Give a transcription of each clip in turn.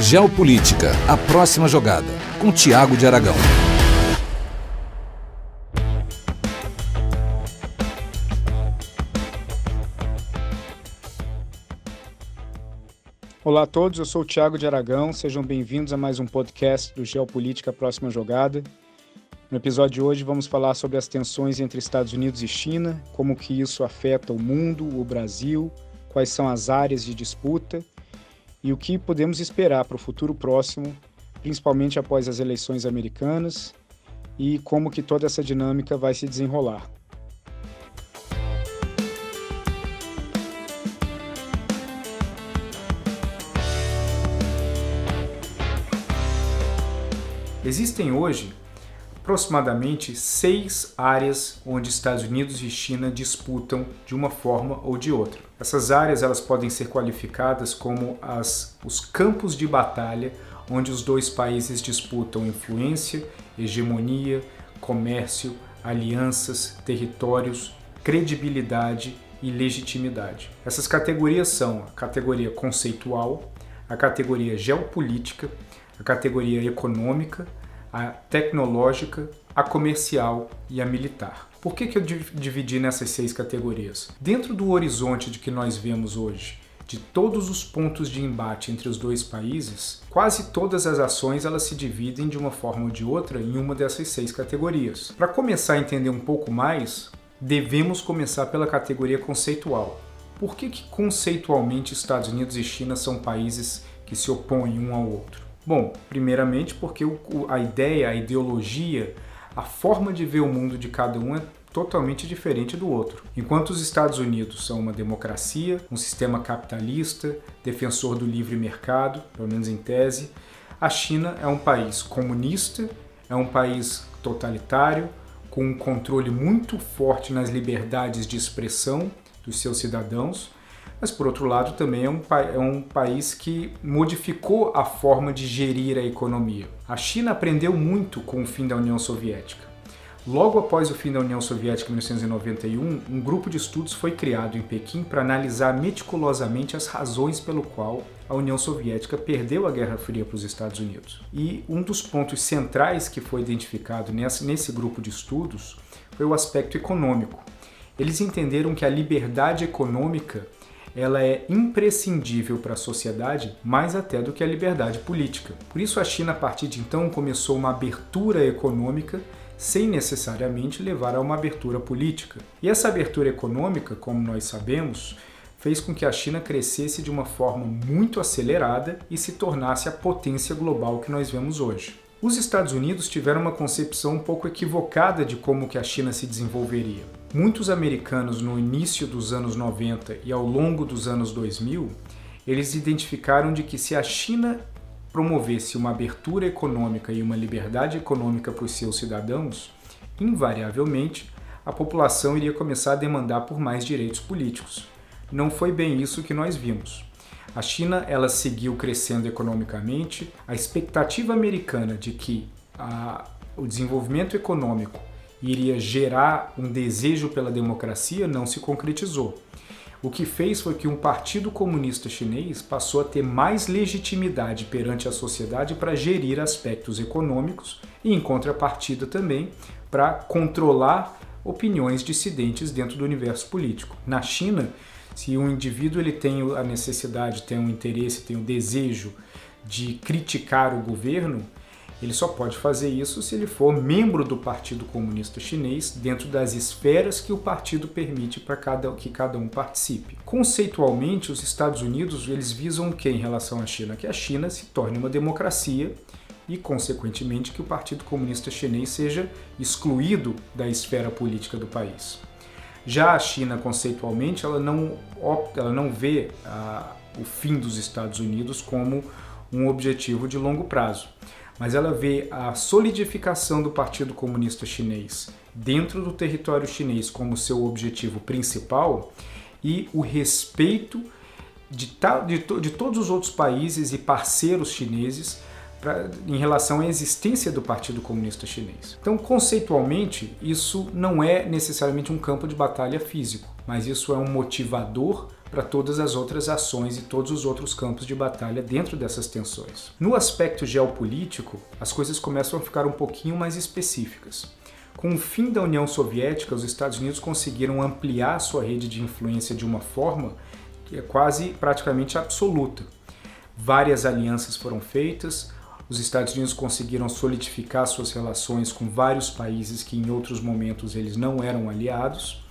Geopolítica, a próxima jogada, com Tiago de Aragão. Olá a todos, eu sou o Tiago de Aragão, sejam bem-vindos a mais um podcast do Geopolítica, próxima jogada. No episódio de hoje vamos falar sobre as tensões entre Estados Unidos e China, como que isso afeta o mundo, o Brasil, quais são as áreas de disputa e o que podemos esperar para o futuro próximo, principalmente após as eleições americanas e como que toda essa dinâmica vai se desenrolar. Existem hoje aproximadamente seis áreas onde Estados Unidos e China disputam de uma forma ou de outra. Essas áreas elas podem ser qualificadas como as, os campos de batalha onde os dois países disputam influência, hegemonia, comércio, alianças, territórios, credibilidade e legitimidade. Essas categorias são a categoria conceitual, a categoria geopolítica, a categoria econômica, a tecnológica, a comercial e a militar. Por que, que eu dividi nessas seis categorias? Dentro do horizonte de que nós vemos hoje, de todos os pontos de embate entre os dois países, quase todas as ações elas se dividem de uma forma ou de outra em uma dessas seis categorias. Para começar a entender um pouco mais, devemos começar pela categoria conceitual. Por que, que conceitualmente Estados Unidos e China são países que se opõem um ao outro? Bom, primeiramente porque a ideia, a ideologia, a forma de ver o mundo de cada um é totalmente diferente do outro. Enquanto os Estados Unidos são uma democracia, um sistema capitalista, defensor do livre mercado, pelo menos em tese, a China é um país comunista, é um país totalitário, com um controle muito forte nas liberdades de expressão dos seus cidadãos mas por outro lado também é um, é um país que modificou a forma de gerir a economia. A China aprendeu muito com o fim da União Soviética. Logo após o fim da União Soviética em 1991, um grupo de estudos foi criado em Pequim para analisar meticulosamente as razões pelo qual a União Soviética perdeu a Guerra Fria para os Estados Unidos. E um dos pontos centrais que foi identificado nesse, nesse grupo de estudos foi o aspecto econômico. Eles entenderam que a liberdade econômica ela é imprescindível para a sociedade mais até do que a liberdade política. Por isso a China a partir de então começou uma abertura econômica sem necessariamente levar a uma abertura política. E essa abertura econômica, como nós sabemos, fez com que a China crescesse de uma forma muito acelerada e se tornasse a potência global que nós vemos hoje. Os Estados Unidos tiveram uma concepção um pouco equivocada de como que a China se desenvolveria. Muitos americanos no início dos anos 90 e ao longo dos anos 2000, eles identificaram de que se a China promovesse uma abertura econômica e uma liberdade econômica para os seus cidadãos, invariavelmente a população iria começar a demandar por mais direitos políticos. Não foi bem isso que nós vimos. A China ela seguiu crescendo economicamente. A expectativa americana de que a, o desenvolvimento econômico iria gerar um desejo pela democracia não se concretizou. O que fez foi que um partido comunista chinês passou a ter mais legitimidade perante a sociedade para gerir aspectos econômicos e, em contrapartida, também para controlar opiniões dissidentes dentro do universo político. Na China, se um indivíduo ele tem a necessidade, tem o interesse, tem o desejo de criticar o governo, ele só pode fazer isso se ele for membro do Partido Comunista Chinês dentro das esferas que o partido permite para cada, que cada um participe. Conceitualmente, os Estados Unidos eles visam o que em relação à China? Que a China se torne uma democracia e, consequentemente, que o Partido Comunista Chinês seja excluído da esfera política do país. Já a China, conceitualmente, ela não, opta, ela não vê ah, o fim dos Estados Unidos como um objetivo de longo prazo, mas ela vê a solidificação do Partido Comunista Chinês dentro do território chinês como seu objetivo principal e o respeito de, de, de todos os outros países e parceiros chineses pra, em relação à existência do Partido Comunista Chinês. Então, conceitualmente, isso não é necessariamente um campo de batalha físico, mas isso é um motivador para todas as outras ações e todos os outros campos de batalha dentro dessas tensões. No aspecto geopolítico, as coisas começam a ficar um pouquinho mais específicas. Com o fim da União Soviética, os Estados Unidos conseguiram ampliar sua rede de influência de uma forma que é quase praticamente absoluta. Várias alianças foram feitas, os Estados Unidos conseguiram solidificar suas relações com vários países que em outros momentos eles não eram aliados,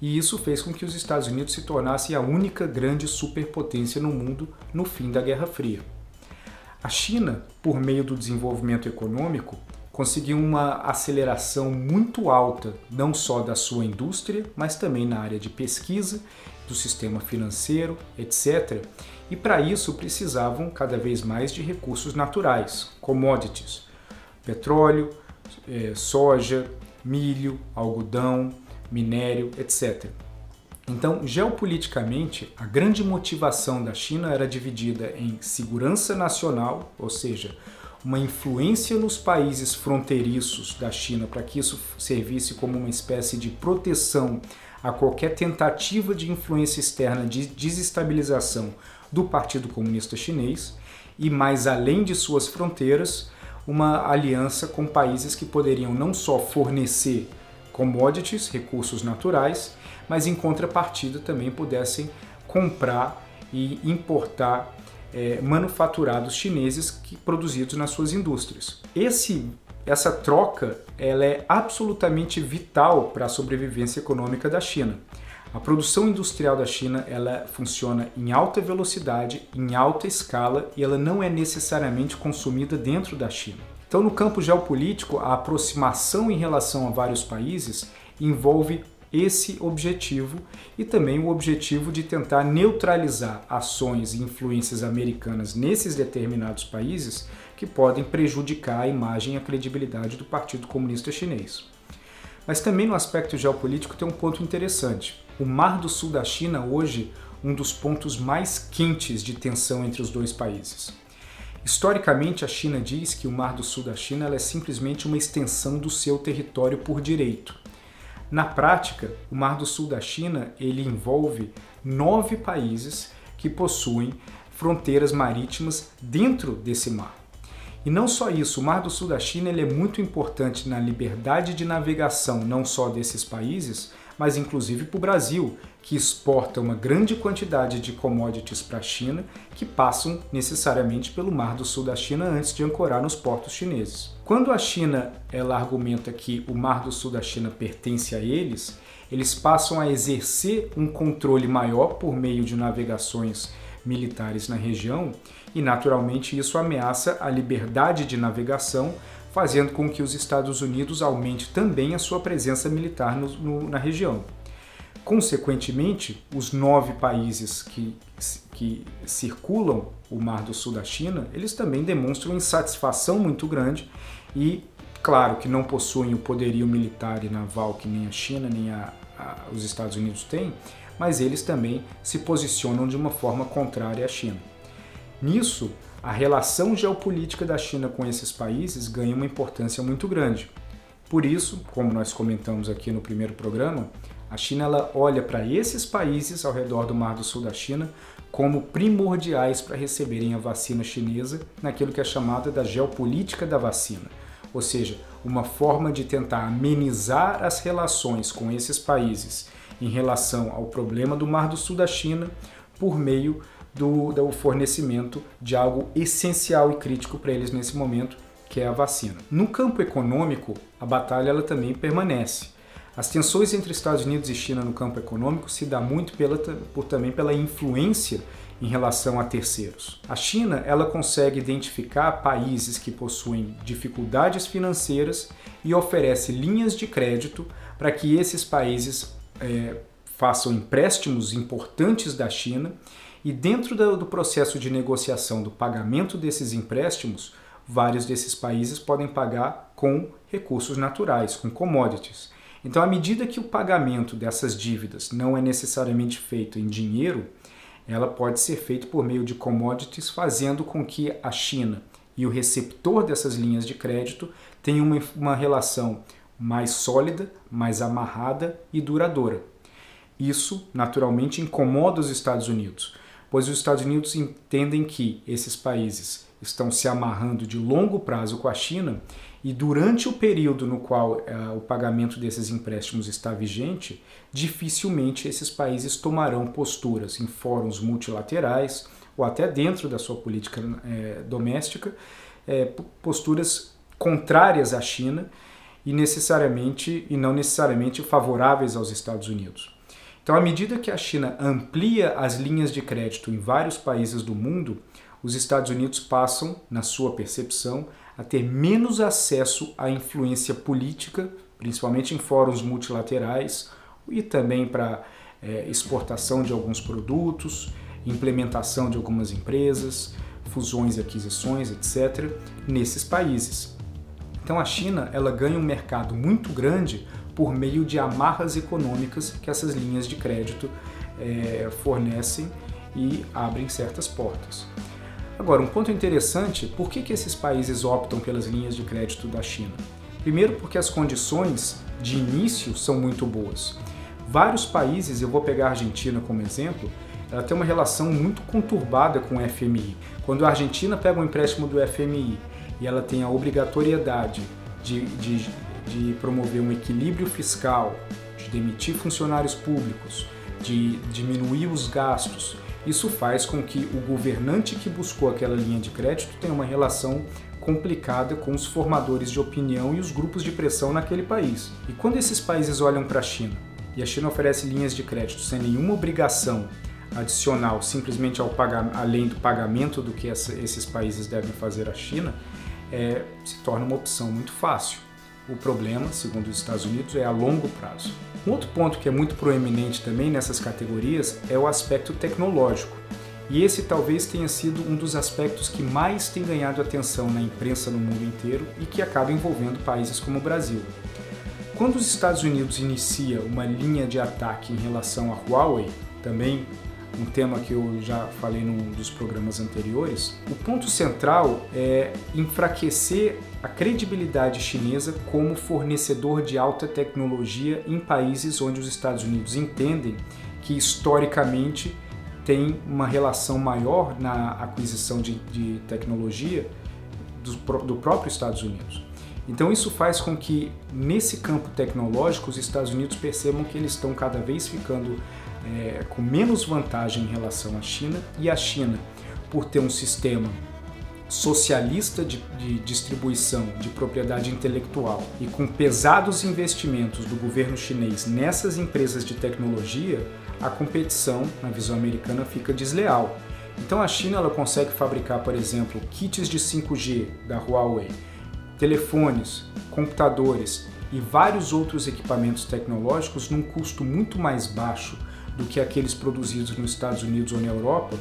e isso fez com que os Estados Unidos se tornassem a única grande superpotência no mundo no fim da Guerra Fria. A China, por meio do desenvolvimento econômico, conseguiu uma aceleração muito alta, não só da sua indústria, mas também na área de pesquisa, do sistema financeiro, etc. E para isso precisavam cada vez mais de recursos naturais, commodities, petróleo, eh, soja, milho, algodão, minério, etc. Então, geopoliticamente, a grande motivação da China era dividida em segurança nacional, ou seja, uma influência nos países fronteiriços da China para que isso servisse como uma espécie de proteção a qualquer tentativa de influência externa de desestabilização do Partido Comunista Chinês e, mais além de suas fronteiras, uma aliança com países que poderiam não só fornecer commodities, recursos naturais, mas em contrapartida também pudessem comprar e importar é, manufaturados chineses que, produzidos nas suas indústrias. Esse, essa troca ela é absolutamente vital para a sobrevivência econômica da China. A produção industrial da China ela funciona em alta velocidade, em alta escala e ela não é necessariamente consumida dentro da China. Então, no campo geopolítico, a aproximação em relação a vários países envolve esse objetivo e também o objetivo de tentar neutralizar ações e influências americanas nesses determinados países que podem prejudicar a imagem e a credibilidade do Partido Comunista Chinês. Mas também no aspecto geopolítico tem um ponto interessante. O Mar do Sul da China hoje um dos pontos mais quentes de tensão entre os dois países. Historicamente, a China diz que o Mar do Sul da China é simplesmente uma extensão do seu território por direito. Na prática, o Mar do Sul da China ele envolve nove países que possuem fronteiras marítimas dentro desse mar. E não só isso, o Mar do Sul da China ele é muito importante na liberdade de navegação, não só desses países, mas inclusive para o Brasil, que exporta uma grande quantidade de commodities para a China que passam necessariamente pelo Mar do Sul da China antes de ancorar nos portos chineses. Quando a China ela argumenta que o Mar do Sul da China pertence a eles, eles passam a exercer um controle maior por meio de navegações militares na região e, naturalmente, isso ameaça a liberdade de navegação fazendo com que os Estados Unidos aumente também a sua presença militar no, no, na região. Consequentemente, os nove países que, que circulam o Mar do Sul da China, eles também demonstram insatisfação muito grande e, claro, que não possuem o poderio militar e naval que nem a China nem a, a, os Estados Unidos têm, mas eles também se posicionam de uma forma contrária à China. Nisso, a relação geopolítica da China com esses países ganha uma importância muito grande. Por isso, como nós comentamos aqui no primeiro programa, a China ela olha para esses países ao redor do Mar do Sul da China como primordiais para receberem a vacina chinesa naquilo que é chamada da geopolítica da vacina, ou seja, uma forma de tentar amenizar as relações com esses países em relação ao problema do Mar do Sul da China por meio do, do fornecimento de algo essencial e crítico para eles nesse momento, que é a vacina. No campo econômico, a batalha ela também permanece. As tensões entre Estados Unidos e China no campo econômico se dá muito pela, por, também pela influência em relação a terceiros. A China ela consegue identificar países que possuem dificuldades financeiras e oferece linhas de crédito para que esses países é, façam empréstimos importantes da China e dentro do processo de negociação do pagamento desses empréstimos, vários desses países podem pagar com recursos naturais, com commodities. Então, à medida que o pagamento dessas dívidas não é necessariamente feito em dinheiro, ela pode ser feito por meio de commodities, fazendo com que a China e o receptor dessas linhas de crédito tenham uma, uma relação mais sólida, mais amarrada e duradoura. Isso, naturalmente, incomoda os Estados Unidos, pois os Estados Unidos entendem que esses países estão se amarrando de longo prazo com a China e durante o período no qual uh, o pagamento desses empréstimos está vigente, dificilmente esses países tomarão posturas em fóruns multilaterais ou até dentro da sua política eh, doméstica, eh, posturas contrárias à China e necessariamente e não necessariamente favoráveis aos Estados Unidos. Então, à medida que a China amplia as linhas de crédito em vários países do mundo, os Estados Unidos passam, na sua percepção, a ter menos acesso à influência política, principalmente em fóruns multilaterais e também para é, exportação de alguns produtos, implementação de algumas empresas, fusões e aquisições, etc., nesses países. Então a China ela ganha um mercado muito grande por meio de amarras econômicas que essas linhas de crédito é, fornecem e abrem certas portas. Agora, um ponto interessante, por que, que esses países optam pelas linhas de crédito da China? Primeiro porque as condições de início são muito boas. Vários países, eu vou pegar a Argentina como exemplo, ela tem uma relação muito conturbada com o FMI. Quando a Argentina pega um empréstimo do FMI e ela tem a obrigatoriedade de, de, de promover um equilíbrio fiscal, de demitir funcionários públicos, de diminuir os gastos, isso faz com que o governante que buscou aquela linha de crédito tenha uma relação complicada com os formadores de opinião e os grupos de pressão naquele país. E quando esses países olham para a China e a China oferece linhas de crédito sem nenhuma obrigação adicional, simplesmente ao pagar, além do pagamento do que essa, esses países devem fazer à China, é, se torna uma opção muito fácil. O problema, segundo os Estados Unidos, é a longo prazo. Um outro ponto que é muito proeminente também nessas categorias é o aspecto tecnológico. E esse talvez tenha sido um dos aspectos que mais tem ganhado atenção na imprensa no mundo inteiro e que acaba envolvendo países como o Brasil. Quando os Estados Unidos inicia uma linha de ataque em relação à Huawei, também um tema que eu já falei num dos programas anteriores, o ponto central é enfraquecer a credibilidade chinesa como fornecedor de alta tecnologia em países onde os Estados Unidos entendem que historicamente tem uma relação maior na aquisição de, de tecnologia do, do próprio Estados Unidos. Então isso faz com que nesse campo tecnológico os Estados Unidos percebam que eles estão cada vez ficando é, com menos vantagem em relação à China e a China, por ter um sistema socialista de, de, distribuição de propriedade intelectual e com pesados investimentos do governo chinês nessas empresas de tecnologia, a competição na visão americana fica desleal. Então a China ela consegue fabricar, por exemplo, kits de 5G da Huawei, telefones, computadores e vários outros equipamentos tecnológicos num custo muito mais baixo do que aqueles produzidos nos Estados Unidos ou na Europa,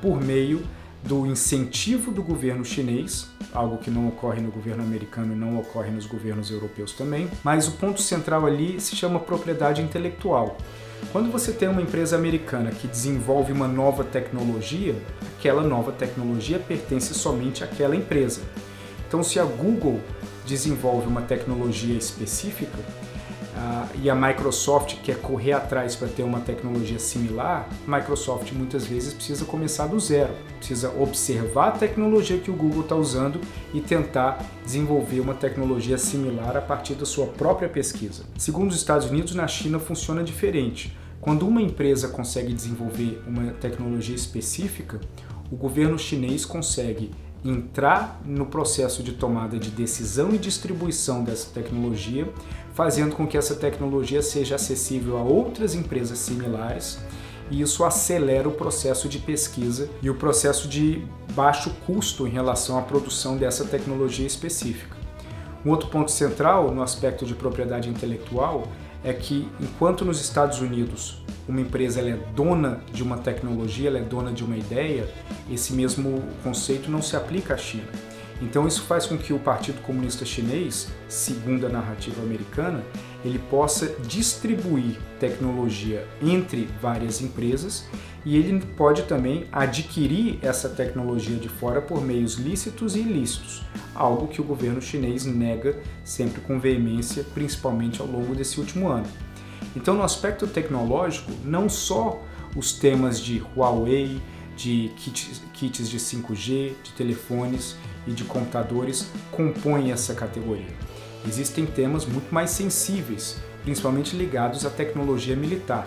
por meio do incentivo do governo chinês, algo que não ocorre no governo americano e não ocorre nos governos europeus também, mas o ponto central ali se chama propriedade intelectual. Quando você tem uma empresa americana que desenvolve uma nova tecnologia, aquela nova tecnologia pertence somente àquela empresa. Então, se a Google desenvolve uma tecnologia específica, Uh, e a Microsoft quer correr atrás para ter uma tecnologia similar, a Microsoft muitas vezes precisa começar do zero, precisa observar a tecnologia que o Google está usando e tentar desenvolver uma tecnologia similar a partir da sua própria pesquisa. Segundo os Estados Unidos, na China funciona diferente. Quando uma empresa consegue desenvolver uma tecnologia específica, o governo chinês consegue entrar no processo de tomada de decisão e distribuição dessa tecnologia, fazendo com que essa tecnologia seja acessível a outras empresas similares e isso acelera o processo de pesquisa e o processo de baixo custo em relação à produção dessa tecnologia específica. Um outro ponto central no aspecto de propriedade intelectual é que enquanto nos Estados Unidos uma empresa ela é dona de uma tecnologia, ela é dona de uma ideia, esse mesmo conceito não se aplica à China. Então isso faz com que o Partido Comunista Chinês, segundo a narrativa americana, ele possa distribuir tecnologia entre várias empresas e ele pode também adquirir essa tecnologia de fora por meios lícitos e ilícitos, algo que o governo chinês nega sempre com veemência, principalmente ao longo desse último ano. Então, no aspecto tecnológico, não só os temas de Huawei, de kits, kits de 5G, de telefones e de computadores compõem essa categoria. Existem temas muito mais sensíveis, principalmente ligados à tecnologia militar,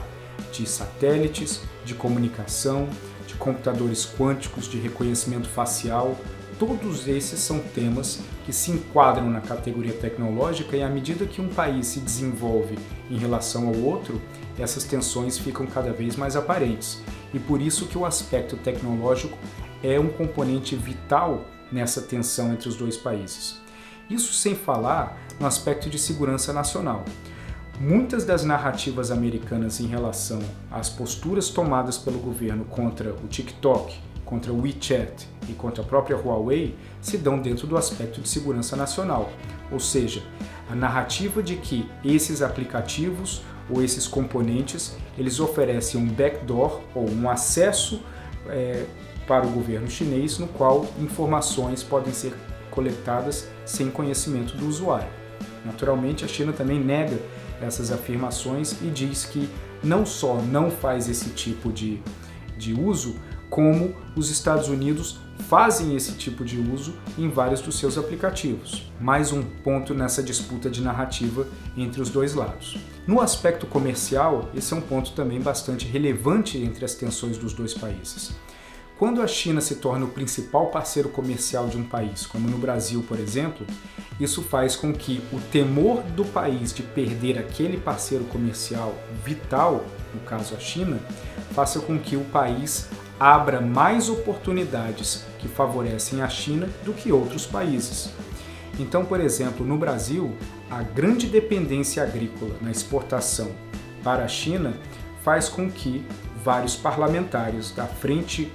de satélites, de comunicação, de computadores quânticos, de reconhecimento facial. Todos esses são temas que se enquadram na categoria tecnológica e à medida que um país se desenvolve em relação ao outro, essas tensões ficam cada vez mais aparentes. E por isso que o aspecto tecnológico é um componente vital nessa tensão entre os dois países. Isso sem falar no aspecto de segurança nacional. Muitas das narrativas americanas em relação às posturas tomadas pelo governo contra o TikTok, contra o WeChat e contra a própria Huawei se dão dentro do aspecto de segurança nacional, ou seja, a narrativa de que esses aplicativos ou esses componentes eles oferecem um backdoor ou um acesso é, para o governo chinês no qual informações podem ser coletadas sem conhecimento do usuário. Naturalmente, a China também nega essas afirmações e diz que não só não faz esse tipo de, de uso, como os Estados Unidos fazem esse tipo de uso em vários dos seus aplicativos. Mais um ponto nessa disputa de narrativa entre os dois lados. No aspecto comercial, esse é um ponto também bastante relevante entre as tensões dos dois países. Quando a China se torna o principal parceiro comercial de um país, como no Brasil, por exemplo, isso faz com que o temor do país de perder aquele parceiro comercial vital, no caso a China, faça com que o país abra mais oportunidades que favorecem a China do que outros países. Então, por exemplo, no Brasil, a grande dependência agrícola na exportação para a China faz com que vários parlamentares da frente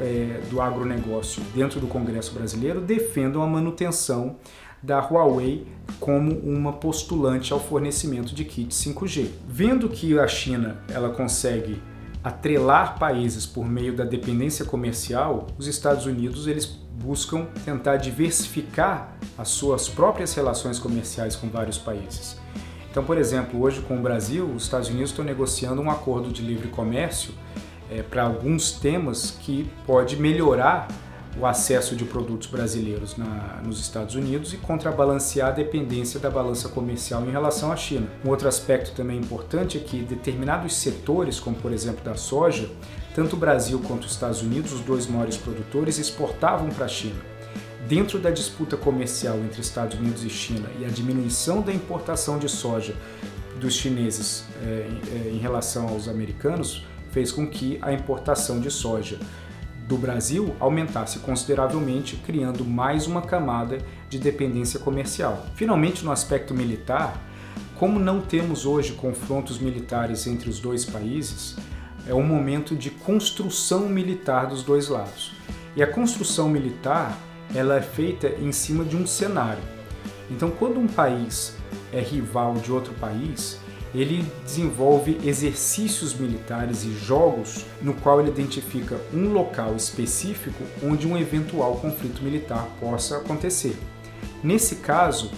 é, do agronegócio dentro do Congresso brasileiro defendam a manutenção da Huawei como uma postulante ao fornecimento de kits 5G. Vendo que a China ela consegue atrelar países por meio da dependência comercial, os Estados Unidos eles buscam tentar diversificar as suas próprias relações comerciais com vários países. Então, por exemplo, hoje com o Brasil, os Estados Unidos estão negociando um acordo de livre comércio é, para alguns temas que pode melhorar o acesso de produtos brasileiros na, nos Estados Unidos e contrabalancear a dependência da balança comercial em relação à China. Um outro aspecto também importante é que determinados setores, como por exemplo da soja, tanto o Brasil quanto os Estados Unidos, os dois maiores produtores, exportavam para a China. Dentro da disputa comercial entre Estados Unidos e China e a diminuição da importação de soja dos chineses é, é, em relação aos americanos, fez com que a importação de soja do Brasil aumentasse consideravelmente, criando mais uma camada de dependência comercial. Finalmente, no aspecto militar, como não temos hoje confrontos militares entre os dois países, é um momento de construção militar dos dois lados. E a construção militar ela é feita em cima de um cenário. Então, quando um país é rival de outro país, ele desenvolve exercícios militares e jogos no qual ele identifica um local específico onde um eventual conflito militar possa acontecer. Nesse caso,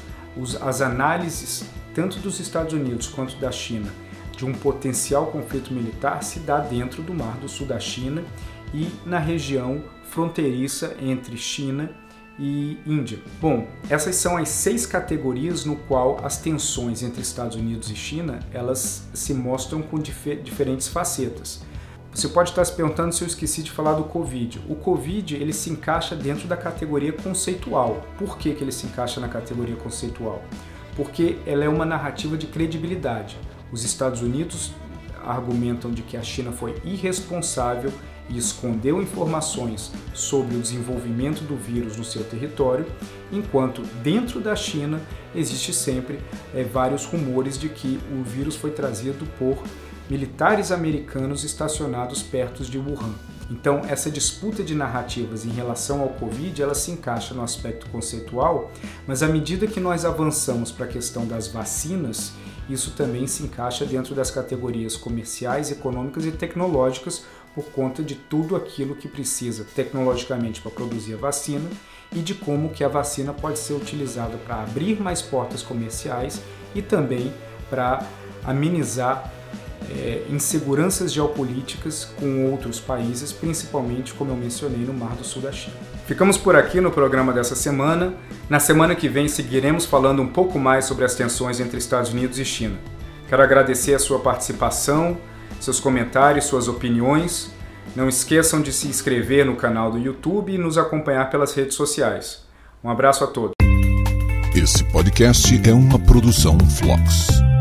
as análises tanto dos Estados Unidos quanto da China de um potencial conflito militar se dá dentro do Mar do Sul da China e na região fronteiriça entre China e Índia. Bom, essas são as seis categorias no qual as tensões entre Estados Unidos e China elas se mostram com dif diferentes facetas. Você pode estar se perguntando se eu esqueci de falar do Covid. O Covid ele se encaixa dentro da categoria conceitual. Por que, que ele se encaixa na categoria conceitual? Porque ela é uma narrativa de credibilidade. Os Estados Unidos argumentam de que a China foi irresponsável e escondeu informações sobre o desenvolvimento do vírus no seu território, enquanto dentro da China existe sempre é, vários rumores de que o vírus foi trazido por militares americanos estacionados perto de Wuhan. Então, essa disputa de narrativas em relação ao Covid, ela se encaixa no aspecto conceitual, mas à medida que nós avançamos para a questão das vacinas, isso também se encaixa dentro das categorias comerciais, econômicas e tecnológicas, por conta de tudo aquilo que precisa tecnologicamente para produzir a vacina e de como que a vacina pode ser utilizada para abrir mais portas comerciais e também para amenizar é, inseguranças geopolíticas com outros países, principalmente, como eu mencionei, no Mar do Sul da China. Ficamos por aqui no programa dessa semana. Na semana que vem seguiremos falando um pouco mais sobre as tensões entre Estados Unidos e China. Quero agradecer a sua participação, seus comentários, suas opiniões. Não esqueçam de se inscrever no canal do YouTube e nos acompanhar pelas redes sociais. Um abraço a todos. Esse podcast é uma produção Flux.